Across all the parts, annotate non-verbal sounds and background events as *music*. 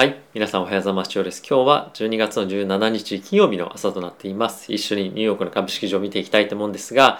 はい。皆さんおはようございます。です。今日は12月の17日金曜日の朝となっています。一緒にニューヨークの株式市場を見ていきたいと思うんですが、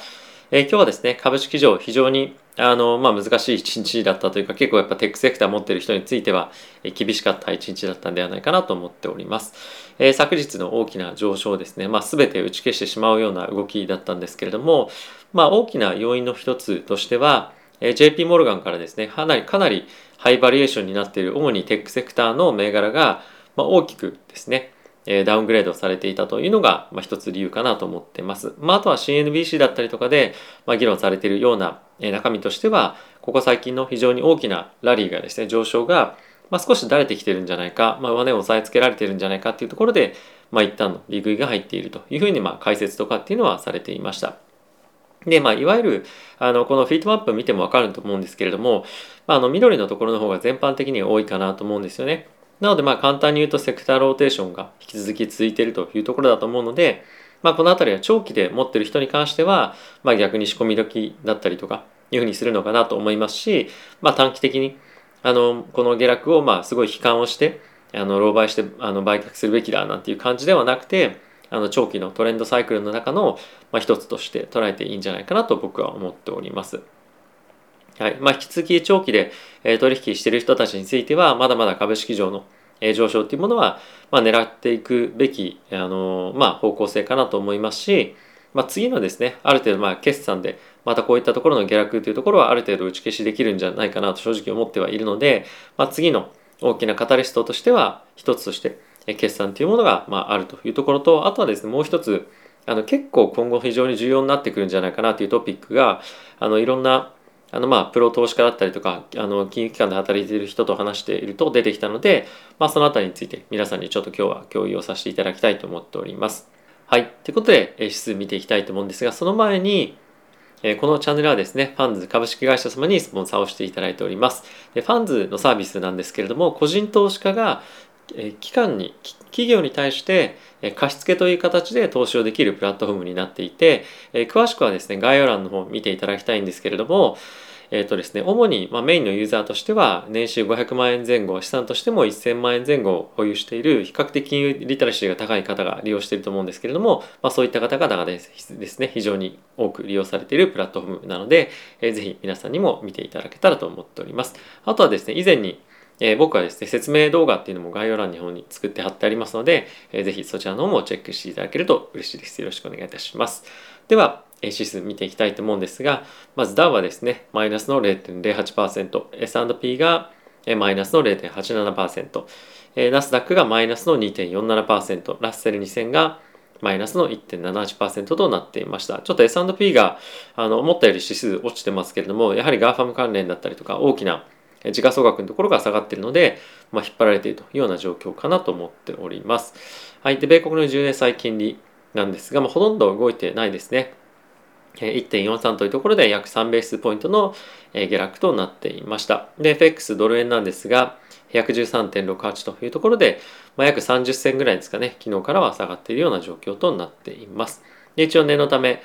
えー、今日はですね、株式市場非常にあの、まあ、難しい一日だったというか、結構やっぱテックセクター持ってる人については、え、厳しかった一日だったんではないかなと思っております。えー、昨日の大きな上昇ですね、まあ、全て打ち消してしまうような動きだったんですけれども、まあ、大きな要因の一つとしては、え JP モルガンからですね、かなりかなりハイバリエーションになっている主にテックセクターの銘柄が、まあ、大きくですね、えダウングレードされていたというのが、まあ、一つ理由かなと思ってます。まあ、あとは CNBC だったりとかで、まあ、議論されているような、え中身としては、ここ最近の非常に大きなラリーがですね、上昇が、まあ、少しだれてきてるんじゃないか、まあ、上値を押さえつけられてるんじゃないかっていうところで、まあ、一旦の利食いが入っているというふうに、まあ、解説とかっていうのはされていました。で、まあ、いわゆる、あの、このフィートマップ見てもわかると思うんですけれども、まあ、あの、緑のところの方が全般的に多いかなと思うんですよね。なので、まあ、簡単に言うと、セクターローテーションが引き続き続いているというところだと思うので、まあ、この辺りは長期で持ってる人に関しては、まあ、逆に仕込み時だったりとか、いうふうにするのかなと思いますし、まあ、短期的に、あの、この下落を、まあ、すごい悲観をして、あの、狼狽して、あの、売却するべきだなんていう感じではなくて、あの長期のトレンドサイクルの中の、まあ、一つとして捉えていいんじゃないかなと僕は思っております。はいまあ、引き続き長期で、取引している人たちについてはまだまだ株式上の、上昇というものは、まあ、狙っていくべき、あのまあ、方向性かなと思いますし、まあ、次のですねある程度まあ決算でまたこういったところの下落というところはある程度打ち消しできるんじゃないかなと正直思ってはいるので、まあ、次の大きなカタリストとしては一つとして決算というものが、まあ、あるというところとあとはですねもう一つあの結構今後非常に重要になってくるんじゃないかなというトピックがあのいろんなあのまあプロ投資家だったりとかあの金融機関で働いている人と話していると出てきたので、まあ、そのあたりについて皆さんにちょっと今日は共有をさせていただきたいと思っております。はい。ということで指数見ていきたいと思うんですがその前にこのチャンネルはですね、ファンズ株式会社様にスポンサーをしていただいております。でファンズのサービスなんですけれども、個人投資家が機関に企業に対して貸付という形で投資をできるプラットフォームになっていて詳しくはですね概要欄の方を見ていただきたいんですけれどもえっ、ー、とですね、主に、ま、メインのユーザーとしては、年収500万円前後、資産としても1000万円前後を保有している、比較的金融リテラシーが高い方が利用していると思うんですけれども、まあ、そういった方々がですね、非常に多く利用されているプラットフォームなので、えー、ぜひ皆さんにも見ていただけたらと思っております。あとはですね、以前に、えー、僕はですね、説明動画っていうのも概要欄の方に作って貼ってありますので、えー、ぜひそちらの方もチェックしていただけると嬉しいです。よろしくお願いいたします。では、指数見ていきたいと思うんですが、まずダウはですね、マイナスの0.08%、S&P がマイナスの0.87%、ナスダックがマイナスの2.47%、ラッセル2000がマイナスの1.78%となっていました。ちょっと S&P があの思ったより指数落ちてますけれども、やはり GAFAM 関連だったりとか大きな時価総額のところが下がっているので、まあ、引っ張られているというような状況かなと思っております。はい。で、米国の10年債金利なんですが、まあ、ほとんど動いてないですね。1.43というところで約3ベースポイントの下落となっていました。で、FX ドル円なんですが、113.68というところで、まあ、約30銭ぐらいですかね、昨日からは下がっているような状況となっています。で一応念のため、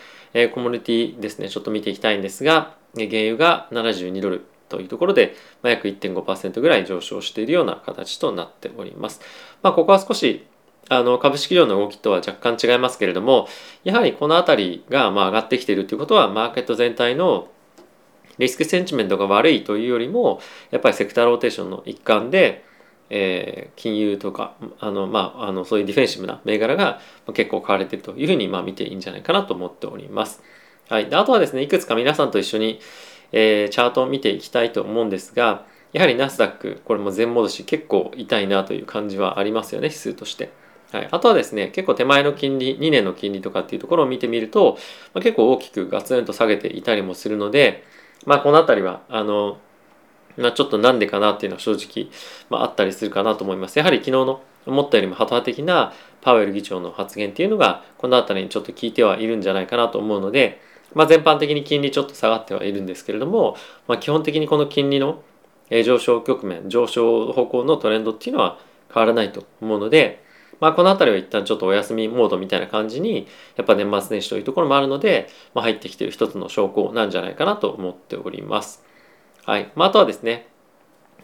コモディティですね、ちょっと見ていきたいんですが、原油が72ドルというところで、まあ、約1.5%ぐらい上昇しているような形となっております。まあ、ここは少しあの株式量の動きとは若干違いますけれどもやはりこの辺りがまあ上がってきているということはマーケット全体のリスクセンチメントが悪いというよりもやっぱりセクターローテーションの一環で、えー、金融とかあの、まあ、あのそういうディフェンシブな銘柄が結構買われているというふうにまあ見ていいんじゃないかなと思っております。はい、であとはですねいくつか皆さんと一緒に、えー、チャートを見ていきたいと思うんですがやはりナスダックこれも全戻し結構痛いなという感じはありますよね指数として。はい、あとはですね結構手前の金利2年の金利とかっていうところを見てみると、まあ、結構大きくガツンと下げていたりもするので、まあ、この辺りはあの、まあ、ちょっとなんでかなっていうのは正直、まあ、あったりするかなと思います。やはり昨日の思ったよりもハト派的なパウエル議長の発言っていうのがこの辺りにちょっと効いてはいるんじゃないかなと思うので、まあ、全般的に金利ちょっと下がってはいるんですけれども、まあ、基本的にこの金利の上昇局面上昇方向のトレンドっていうのは変わらないと思うので、まあ、この辺りは一旦ちょっとお休みモードみたいな感じにやっぱ年末年始というところもあるので、まあ、入ってきている一つの証拠なんじゃないかなと思っております。はい。まあ、あとはですね、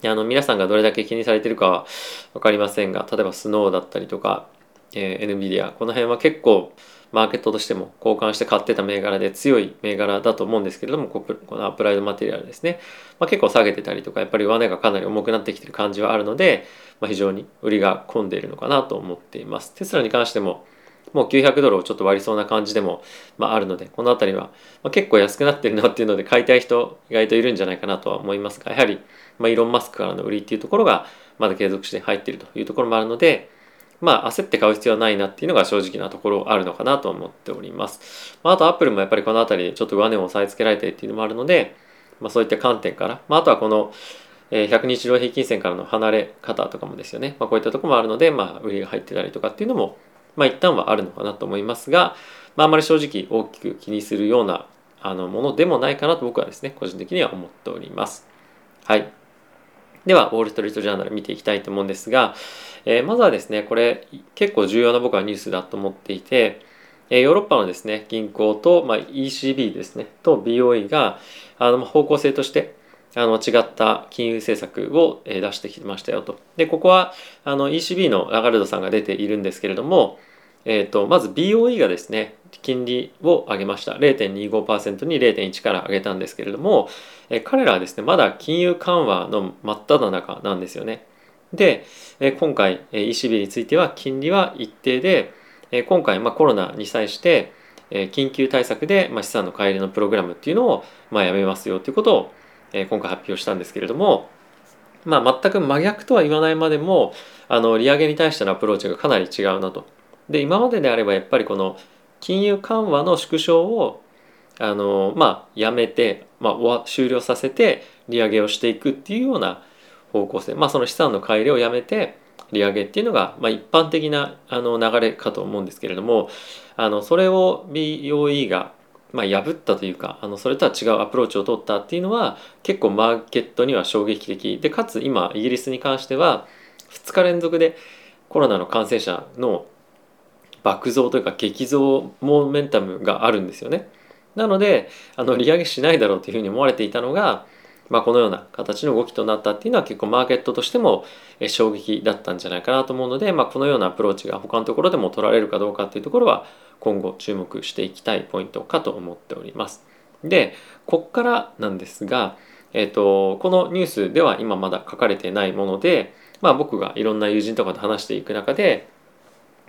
あの皆さんがどれだけ気にされてるかは分かりませんが例えばスノーだったりとか、えー、NVIDIA この辺は結構マーケットとしても交換して買ってた銘柄で強い銘柄だと思うんですけれどもこのアプライドマテリアルですね、まあ、結構下げてたりとかやっぱり上値がかなり重くなってきてる感じはあるので、まあ、非常に売りが混んでいるのかなと思っています。テスラに関してももう900ドルをちょっと割りそうな感じでも、まあ、あるのでこの辺りは、ま、結構安くなってるなっていうので買いたい人意外といるんじゃないかなとは思いますがやはり、ま、イーロン・マスクからの売りっていうところがまだ継続して入っているというところもあるのでまあ焦って買う必要はないなっていうのが正直なところあるのかなと思っております。まあ、あとアップルもやっぱりこの辺りちょっと上値を押さえつけられてっていうのもあるので、まあ、そういった観点から、まあ、あとはこの100日量平均線からの離れ方とかもですよね、まあ、こういったとこもあるので、まあ、売りが入ってたりとかっていうのもまあ一旦はあるのかなと思いますが、まあ、あまり正直大きく気にするようなあのものでもないかなと僕はですね個人的には思っております。はい。では、ウォール・ストリート・ジャーナル見ていきたいと思うんですが、えー、まずはですね、これ結構重要な僕はニュースだと思っていて、えー、ヨーロッパのですね、銀行と、まあ、ECB ですね、と BOE があの方向性としてあの違った金融政策を出してきましたよと。で、ここはあの ECB のラガルドさんが出ているんですけれども、えーと、まず BOE がですね、金利を上げました。0.25%に0.1から上げたんですけれども、え彼らはですね、まだ金融緩和の真っ只中なんですよね。で、え今回 ECB については金利は一定で、え今回、まあ、コロナに際して、え緊急対策で、まあ、資産の乖離のプログラムっていうのを、まあ、やめますよということをえ今回発表したんですけれども、まあ、全く真逆とは言わないまでもあの利上げに対してのアプローチがかなり違うなと。で今までであればやっぱりこの金融緩和の縮小をあの、まあ、やめて、まあ、終了させて利上げをしていくっていうような方向性、まあ、その資産の乖離をやめて利上げっていうのが、まあ、一般的なあの流れかと思うんですけれどもあのそれを BOE がまあ、破ったというかあのそれとは違うアプローチを取ったっていうのは結構マーケットには衝撃的。でかつ今イギリスに関しては2日連続でコロナの感染者の爆増というか激増モーメンタムがあるんですよね。なのであの利上げしないだろうというふうに思われていたのが、まあ、このような形の動きとなったっていうのは結構マーケットとしても衝撃だったんじゃないかなと思うので、まあ、このようなアプローチが他のところでも取られるかどうかっていうところは今後注目していきたいポイントかと思っております。で、こっからなんですが、えっ、ー、と、このニュースでは今まだ書かれてないもので、まあ僕がいろんな友人とかと話していく中で、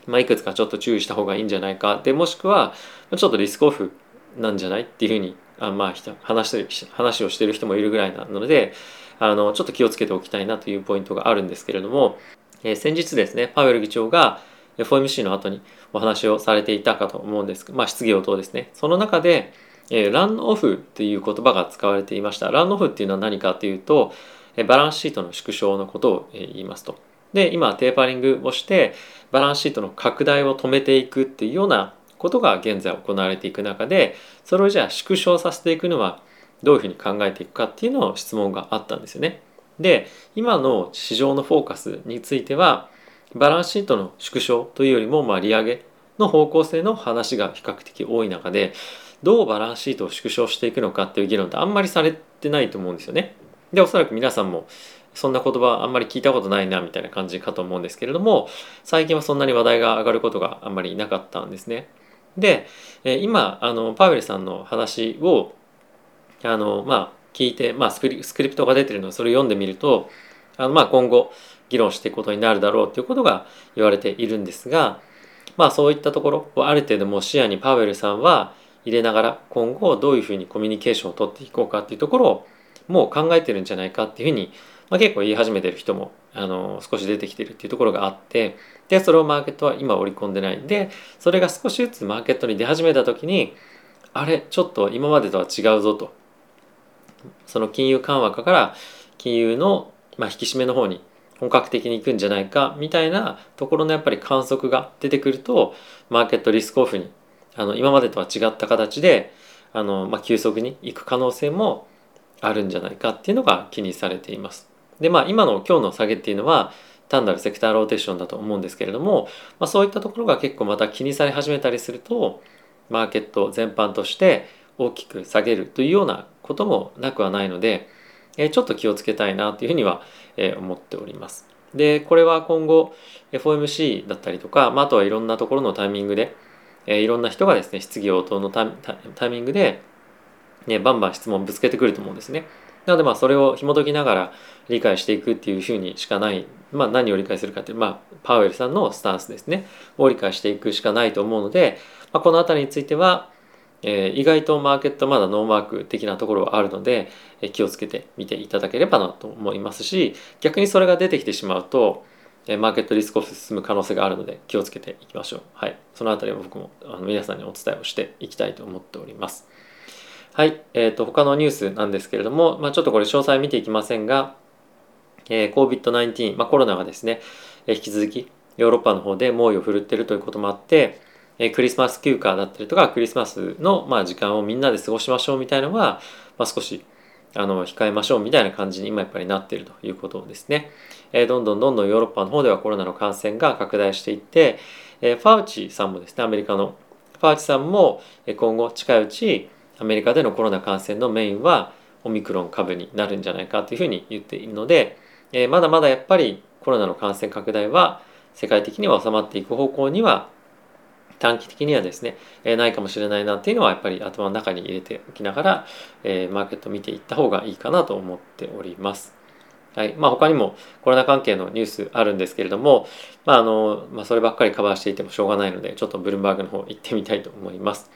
まあいくつかちょっと注意した方がいいんじゃないか、で、もしくはちょっとリスクオフなんじゃないっていうふうにあまあ話して話をしてる人もいるぐらいなのであのちょっと気をつけておきたいなというポイントがあるんですけれども、えー、先日ですねパウエル議長が FOMC の後にお話をされていたかと思うんです。まあ質疑応答ですね。その中で、えー、ランオフっていう言葉が使われていました。ランオフっていうのは何かというとバランスシートの縮小のことを言いますと。で今テーパリングをしてバランスシートの拡大を止めていくっていうようなことが現在行われていく中でそれをじゃあ縮小させていくのはどういうふうに考えていくかっていうのを質問があったんですよね。で今の市場のフォーカスについてはバランスシートの縮小というよりも、まあ、利上げの方向性の話が比較的多い中でどうバランスシートを縮小していくのかっていう議論ってあんまりされてないと思うんですよね。でおそらく皆さんもそんな言葉あんまり聞いたことないなみたいな感じかと思うんですけれども最近はそんなに話題が上がることがあんまりなかったんですね。で今あのパウエルさんの話をあのまあ聞いて、まあ、スクリスクリプトが出てるのでそれを読んでみるとあのまあ今後議論していくことになるだろうということが言われているんですが、まあ、そういったところをある程度も視野にパウエルさんは入れながら今後どういうふうにコミュニケーションを取っていこうかっていうところをもう考えてるんじゃないかっていうふうに、まあ、結構言い始めてる人もあの少し出てきてるっていうところがあってでそれをマーケットは今織り込んでない。でそれが少しずつマーケットに出始めた時にあれちょっと今までとは違うぞと。その金融緩和から金融の、まあ、引き締めの方に本格的に行くんじゃないかみたいなところのやっぱり観測が出てくるとマーケットリスクオフにあの今までとは違った形であの、まあ、急速に行く可能性もあるんじゃないかっていうのが気にされています。でまあ今の今日の下げっていうのは単なるセクターローテーションだと思うんですけれども、まあ、そういったところが結構また気にされ始めたりするとマーケット全般として大きく下げるというようなこともなくはないのでえちょっと気をつけたいなというふうには、え思っております。でこれは今後 FOMC だったりとか、まあ、あとはいろんなところのタイミングで、えいろんな人がですね質疑応答のタイミングで、ね、バンバン質問ぶつけてくると思うんですね。なのでまあそれを紐解きながら理解していくっていうふうにしかない、まあ、何を理解するかっていう、まあ、パウエルさんのスタンスですねを理解していくしかないと思うので、まあ、この辺りについては、えー、意外とマーケットまだノーマーク的なところはあるので、えー、気をつけてみていただければなと思いますし逆にそれが出てきてしまうとえマーケットリスクオフ進む可能性があるので気をつけていきましょう。はい。そのあたりは僕もあの皆さんにお伝えをしていきたいと思っております。はい。えっ、ー、と、他のニュースなんですけれども、まあ、ちょっとこれ詳細見ていきませんが、えー、COVID-19、まあ、コロナがですね、えー、引き続きヨーロッパの方で猛威を振るっているということもあって、えー、クリスマス休暇だったりとか、クリスマスの、まあ、時間をみんなで過ごしましょうみたいなのは、まあ、少しあの控えましょうみたいな感じに今やっぱりなっているということですね。えー、どんどんどんどんヨーロッパの方ではコロナの感染が拡大していって、えー、ファウチさんもですね、アメリカのファウチさんも今後近いうちアメリカでのコロナ感染のメインはオミクロン株になるんじゃないかというふうに言っているので、えー、まだまだやっぱりコロナの感染拡大は世界的には収まっていく方向には短期的にはですね、えー、ないかもしれないなっていうのはやっぱり頭の中に入れておきながら、えー、マーケット見ていった方がいいかなと思っております。はいまあ、他にもコロナ関係のニュースあるんですけれども、まああのまあ、そればっかりカバーしていてもしょうがないのでちょっとブルームバーグの方行ってみたいと思います。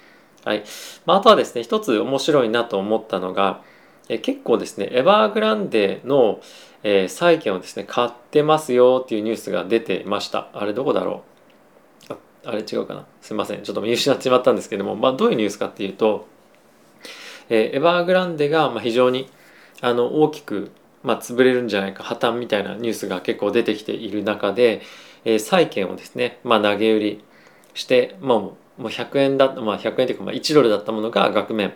はい。まあ、あとはですね一つ面白いなと思ったのがえ結構ですねエバーグランデの、えー、債券をですね買ってますよっていうニュースが出てました。あれどこだろう？ああれ違うかな？すいません。ちょっと見失ってしまったんですけども、まあ、どういうニュースかっていうと、えー、エバーグランデがま非常にあの大きくまあ、潰れるんじゃないか破綻みたいなニュースが結構出てきている中で、えー、債券をですね、まあ、投げ売りして、まあ、もう100円だ、まあ、100円というかまあ1ドルだったものが額面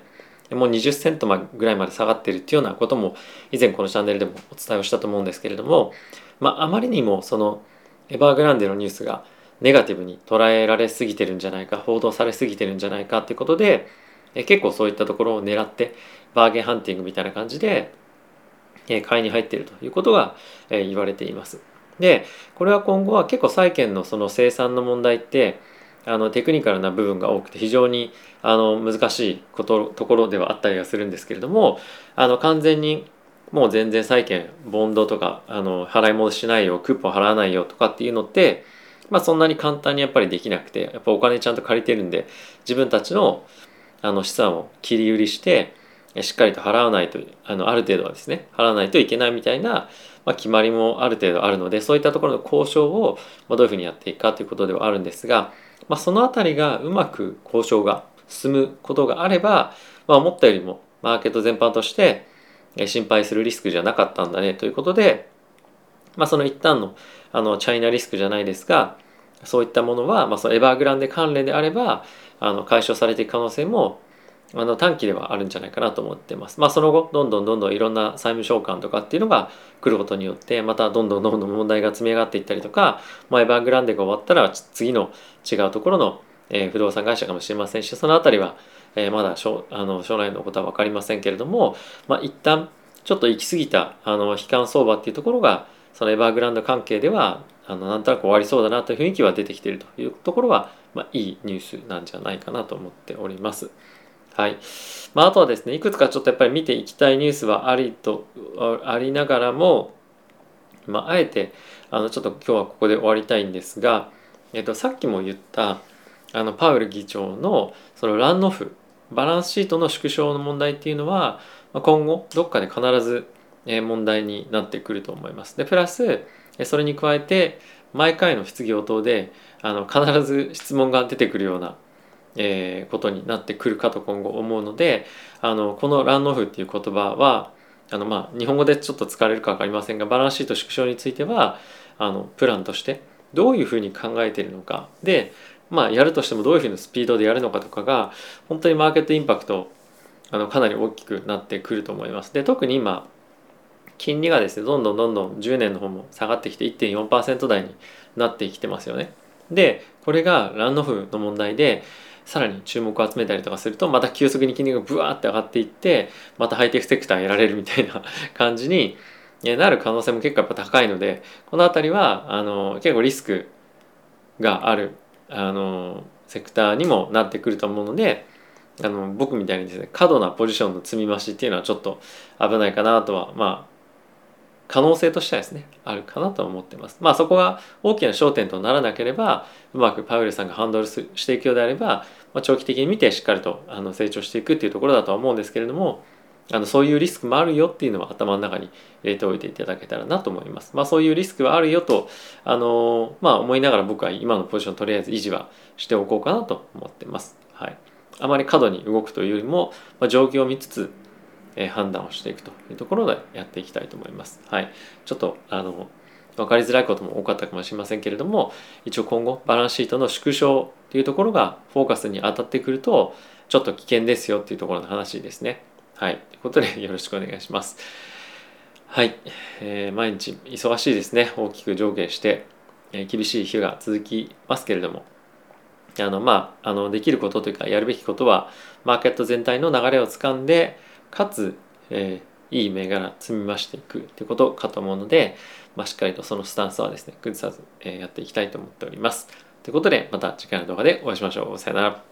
もう20セントぐらいまで下がっているっていうようなことも以前このチャンネルでもお伝えをしたと思うんですけれども、まあ、あまりにもそのエバーグランデのニュースがネガティブに捉えられすぎてるんじゃないか報道されすぎてるんじゃないかっていうことで結構そういったところを狙ってバーゲンハンティングみたいな感じで買いに入っているということが言われています。でこれは今後は結構債券のその生産の問題ってあのテクニカルな部分が多くて非常にあの難しいことところではあったりはするんですけれどもあの完全にもう全然債券ボンドとかあの払い戻しないよクーポン払わないよとかっていうのって、まあ、そんなに簡単にやっぱりできなくてやっぱお金ちゃんと借りてるんで自分たちのあの資産を切り売りしてしっかりと払わないとあのある程度はですね払わないといけないみたいな、まあ、決まりもある程度あるのでそういったところの交渉をどういうふうにやっていくかということではあるんですが、まあ、その辺りがうまく交渉が進むことがあれば、まあ、思ったよりもマーケット全般として心配するリスクじゃなかったんだねということで、まあ、その一旦のあのチャイナリスクじゃないですがそういったものは、まあ、そのエバーグランデ関連であればあの解消されていく可能性もあの短期ではあるんじゃないかなと思ってます。まあその後どんどんどんどんいろんな債務償還とかっていうのが来ることによってまたどんどんどんどん問題が積み上がっていったりとか、まあ、エバーグランデが終わったら次の違うところの、えー、不動産会社かもしれませんしその辺りは、えー、まだ将あの将来のことは分かりませんけれども、まあ、一旦ちょっと行き過ぎたあの悲観相場っていうところがそのエバーグランド関係ではあのなんとなく終わりそうだなという雰囲気は出てきているというところは、まあ、いいニュースなんじゃないかなと思っております。はい。まあ、あとはですね、いくつかちょっとやっぱり見ていきたいニュースはありと、ありながらも、まあ、あえて、あの、ちょっと今日はここで終わりたいんですが、えっと、さっきも言った、あの、パウル議長の、そのランオフ、バランスシートの縮小の問題っていうのは、今後、どっかで必ず問題になってくると思います。で、プラス、それに加えて、毎回の質疑応答で、あの、必ず質問が出てくるような、えー、ことになってくるかと今後思うのであのこのランオフっていう言葉はあの、まあ、日本語でちょっと使われるか分かりませんがバランスシート縮小についてはあのプランとしてどういうふうに考えているのかで、まあ、やるとしてもどういうふうなスピードでやるのかとかが本当にマーケットインパクトあのかなり大きくなってくると思います。で特に今金利がですねどんどんどんどん10年の方も下がってきて1.4%台になってきてますよね。でこれがランオフの問題でさらに注目を集めたりとかするとまた急速に金利がブワーって上がっていってまたハイテクセクターやられるみたいな *laughs* 感じになる可能性も結構やっぱ高いのでこの辺りはあの結構リスクがあるあのセクターにもなってくると思うのであの僕みたいにですね過度なポジションの積み増しっていうのはちょっと危ないかなとはまあ可能性としてはですねあるかなと思ってますまあそこが大きな焦点とならなければうまくパウエルさんがハンドルしていくようであれば、まあ、長期的に見てしっかりとあの成長していくっていうところだとは思うんですけれどもあのそういうリスクもあるよっていうのは頭の中に入れておいていただけたらなと思います。まあそういうリスクはあるよと、あのまあ思いながら僕は今のポジションとりあえず維持はしておこうかなと思ってます。はい。あまり過度に動くというよりも、まあ、状況を見つつ、え、判断をしていくというところでやっていきたいと思います。はい。ちょっと、あの、分かりづらいことも多かったかもしれませんけれども一応今後バランスシートの縮小というところがフォーカスに当たってくるとちょっと危険ですよっていうところの話ですね。はい。ということでよろしくお願いします。はい。えー、毎日忙しいですね。大きく上下して、えー、厳しい日が続きますけれども、あの、まあ、あの、できることというか、やるべきことは、マーケット全体の流れをつかんで、かつ、えー、いい銘柄積み増していくってことかと思うので、まあ、しっかりとそのスタンスはですね、崩さず、えー、やっていきたいと思っております。ということで、また次回の動画でお会いしましょう。さよなら。